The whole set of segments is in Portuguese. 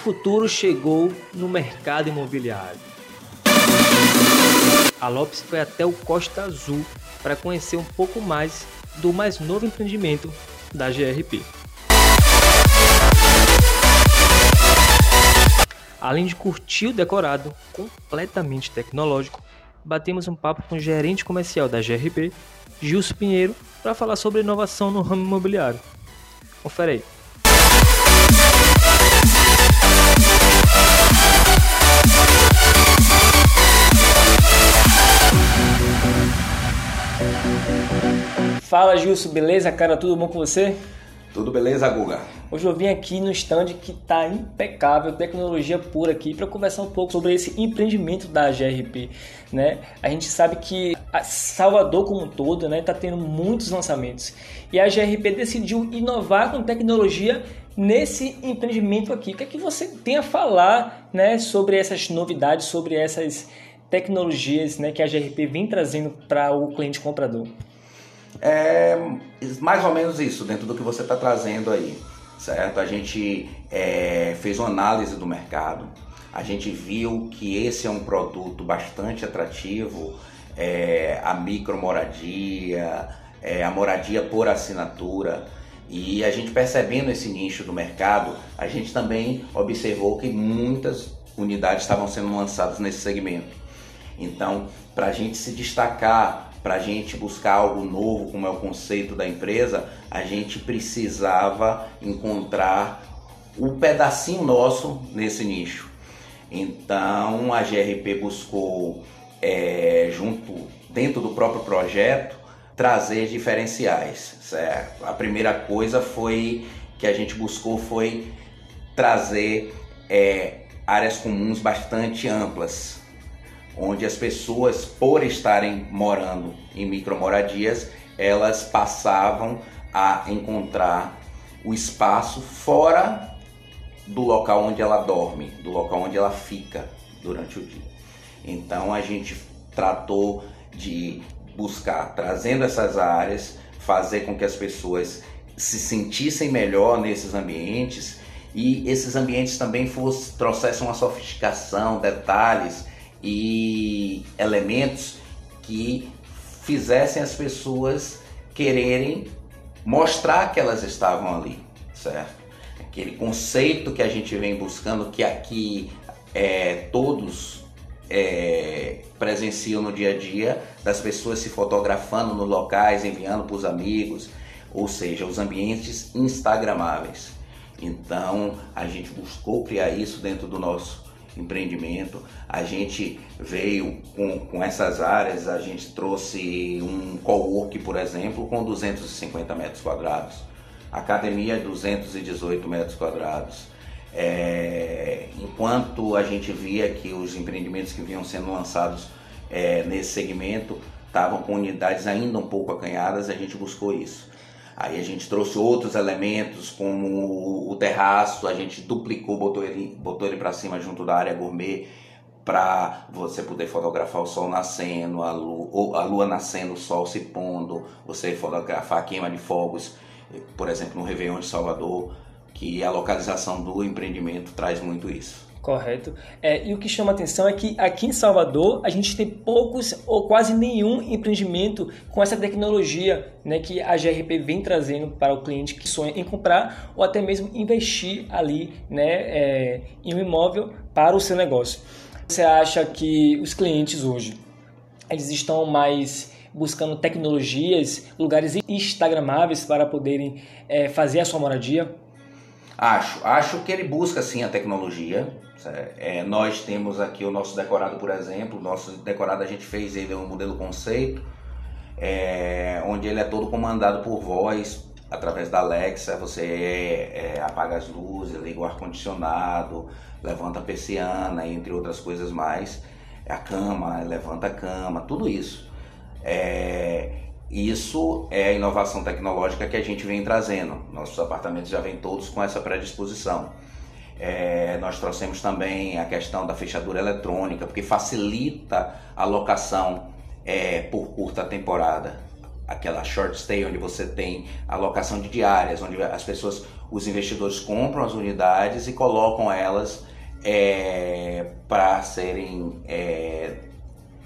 futuro chegou no mercado imobiliário. A Lopes foi até o Costa Azul para conhecer um pouco mais do mais novo empreendimento da GRP. Além de curtir o decorado completamente tecnológico, batemos um papo com o gerente comercial da GRP, Gilson Pinheiro, para falar sobre inovação no ramo imobiliário. Confere aí. Fala Gilson, beleza, cara? Tudo bom com você? Tudo beleza, Guga? Hoje eu vim aqui no stand que está impecável, tecnologia pura aqui, para conversar um pouco sobre esse empreendimento da GRP. Né? A gente sabe que Salvador como um todo está né, tendo muitos lançamentos e a GRP decidiu inovar com tecnologia nesse empreendimento aqui. O que é que você tem a falar né, sobre essas novidades, sobre essas tecnologias né, que a GRP vem trazendo para o cliente comprador? É mais ou menos isso, dentro do que você está trazendo aí, certo? A gente é, fez uma análise do mercado, a gente viu que esse é um produto bastante atrativo, é, a micromoradia, é, a moradia por assinatura. E a gente percebendo esse nicho do mercado, a gente também observou que muitas unidades estavam sendo lançadas nesse segmento. Então, para a gente se destacar para a gente buscar algo novo, como é o conceito da empresa, a gente precisava encontrar o um pedacinho nosso nesse nicho. Então a GRP buscou, é, junto dentro do próprio projeto, trazer diferenciais. Certo? A primeira coisa foi que a gente buscou foi trazer é, áreas comuns bastante amplas onde as pessoas, por estarem morando em micromoradias, elas passavam a encontrar o espaço fora do local onde ela dorme, do local onde ela fica durante o dia. Então a gente tratou de buscar, trazendo essas áreas, fazer com que as pessoas se sentissem melhor nesses ambientes e esses ambientes também fosse, trouxessem uma sofisticação, detalhes e elementos que fizessem as pessoas quererem mostrar que elas estavam ali, certo? Aquele conceito que a gente vem buscando, que aqui é, todos é, presenciam no dia a dia, das pessoas se fotografando nos locais, enviando para os amigos, ou seja, os ambientes instagramáveis. Então a gente buscou criar isso dentro do nosso empreendimento. A gente veio com, com essas áreas, a gente trouxe um co-work, por exemplo, com 250 metros quadrados. Academia, 218 metros quadrados. É, enquanto a gente via que os empreendimentos que vinham sendo lançados é, nesse segmento estavam com unidades ainda um pouco acanhadas, a gente buscou isso. Aí a gente trouxe outros elementos, como o terraço, a gente duplicou, botou ele, botou ele para cima junto da área gourmet, para você poder fotografar o sol nascendo, a lua, a lua nascendo, o sol se pondo, você fotografar a queima de fogos, por exemplo, no Réveillon de Salvador, que a localização do empreendimento traz muito isso. Correto. É, e o que chama atenção é que aqui em Salvador a gente tem poucos ou quase nenhum empreendimento com essa tecnologia né, que a GRP vem trazendo para o cliente que sonha em comprar ou até mesmo investir ali né, é, em um imóvel para o seu negócio. Você acha que os clientes hoje eles estão mais buscando tecnologias, lugares instagramáveis para poderem é, fazer a sua moradia? Acho, acho que ele busca sim a tecnologia. É, nós temos aqui o nosso decorado, por exemplo. O nosso decorado a gente fez ele um modelo conceito, é, onde ele é todo comandado por voz através da Alexa. Você é, apaga as luzes, liga o ar condicionado, levanta a persiana, entre outras coisas mais. A cama, levanta a cama, tudo isso. É, isso é a inovação tecnológica que a gente vem trazendo. Nossos apartamentos já vêm todos com essa predisposição. É, nós trouxemos também a questão da fechadura eletrônica, porque facilita a locação é, por curta temporada. aquela short stay onde você tem alocação de diárias, onde as pessoas, os investidores compram as unidades e colocam elas é, para serem é,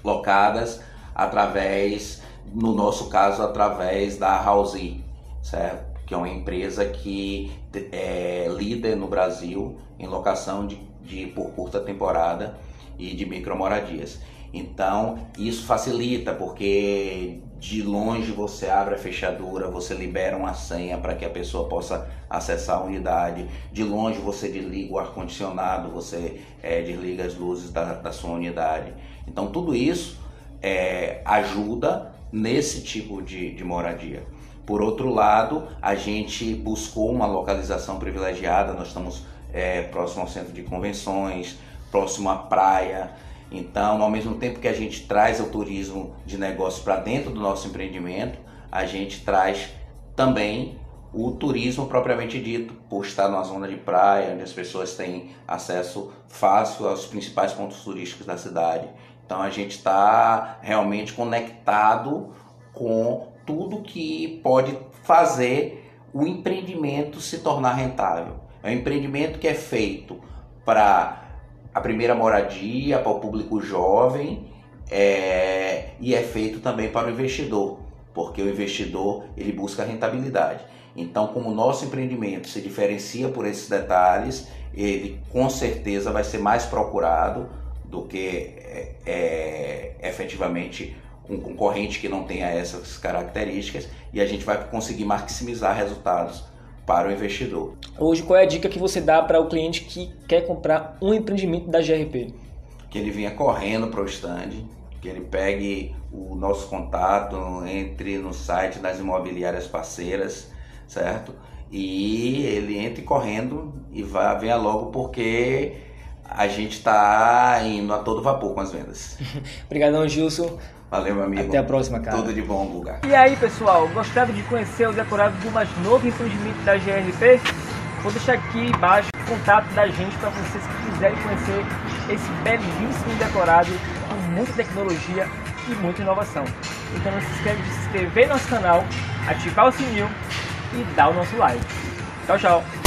locadas através, no nosso caso, através da Housey, certo? Que é uma empresa que é líder no Brasil em locação de, de por curta temporada e de micromoradias. Então, isso facilita, porque de longe você abre a fechadura, você libera uma senha para que a pessoa possa acessar a unidade. De longe você desliga o ar-condicionado, você é, desliga as luzes da, da, sua unidade. Então, tudo isso é, ajuda nesse tipo de, de moradia. Por outro lado, a gente buscou uma localização privilegiada, nós estamos é, próximo ao centro de convenções, próximo à praia, então, ao mesmo tempo que a gente traz o turismo de negócio para dentro do nosso empreendimento, a gente traz também o turismo propriamente dito, por estar numa zona de praia, onde as pessoas têm acesso fácil aos principais pontos turísticos da cidade. Então a gente está realmente conectado com tudo que pode fazer o empreendimento se tornar rentável. É um empreendimento que é feito para a primeira moradia para o público jovem é, e é feito também para o investidor, porque o investidor ele busca rentabilidade. Então, como o nosso empreendimento se diferencia por esses detalhes, ele com certeza vai ser mais procurado do que é, é, efetivamente um concorrente que não tenha essas características e a gente vai conseguir maximizar resultados para o investidor. Hoje, qual é a dica que você dá para o cliente que quer comprar um empreendimento da GRP? Que ele venha correndo para o stand, que ele pegue o nosso contato, entre no site das imobiliárias parceiras, certo? E ele entre correndo e vá, venha logo porque a gente está indo a todo vapor com as vendas. Obrigadão, Gilson. Valeu, meu amigo. Até a próxima, cara. Tudo de bom, Guga. E aí, pessoal, gostaram de conhecer o decorado do mais novo empreendimento da GRP? Vou deixar aqui embaixo o contato da gente para vocês que quiserem conhecer esse belíssimo decorado com muita tecnologia e muita inovação. Então não se esqueça de se inscrever no nosso canal, ativar o sininho e dar o nosso like. Tchau, tchau!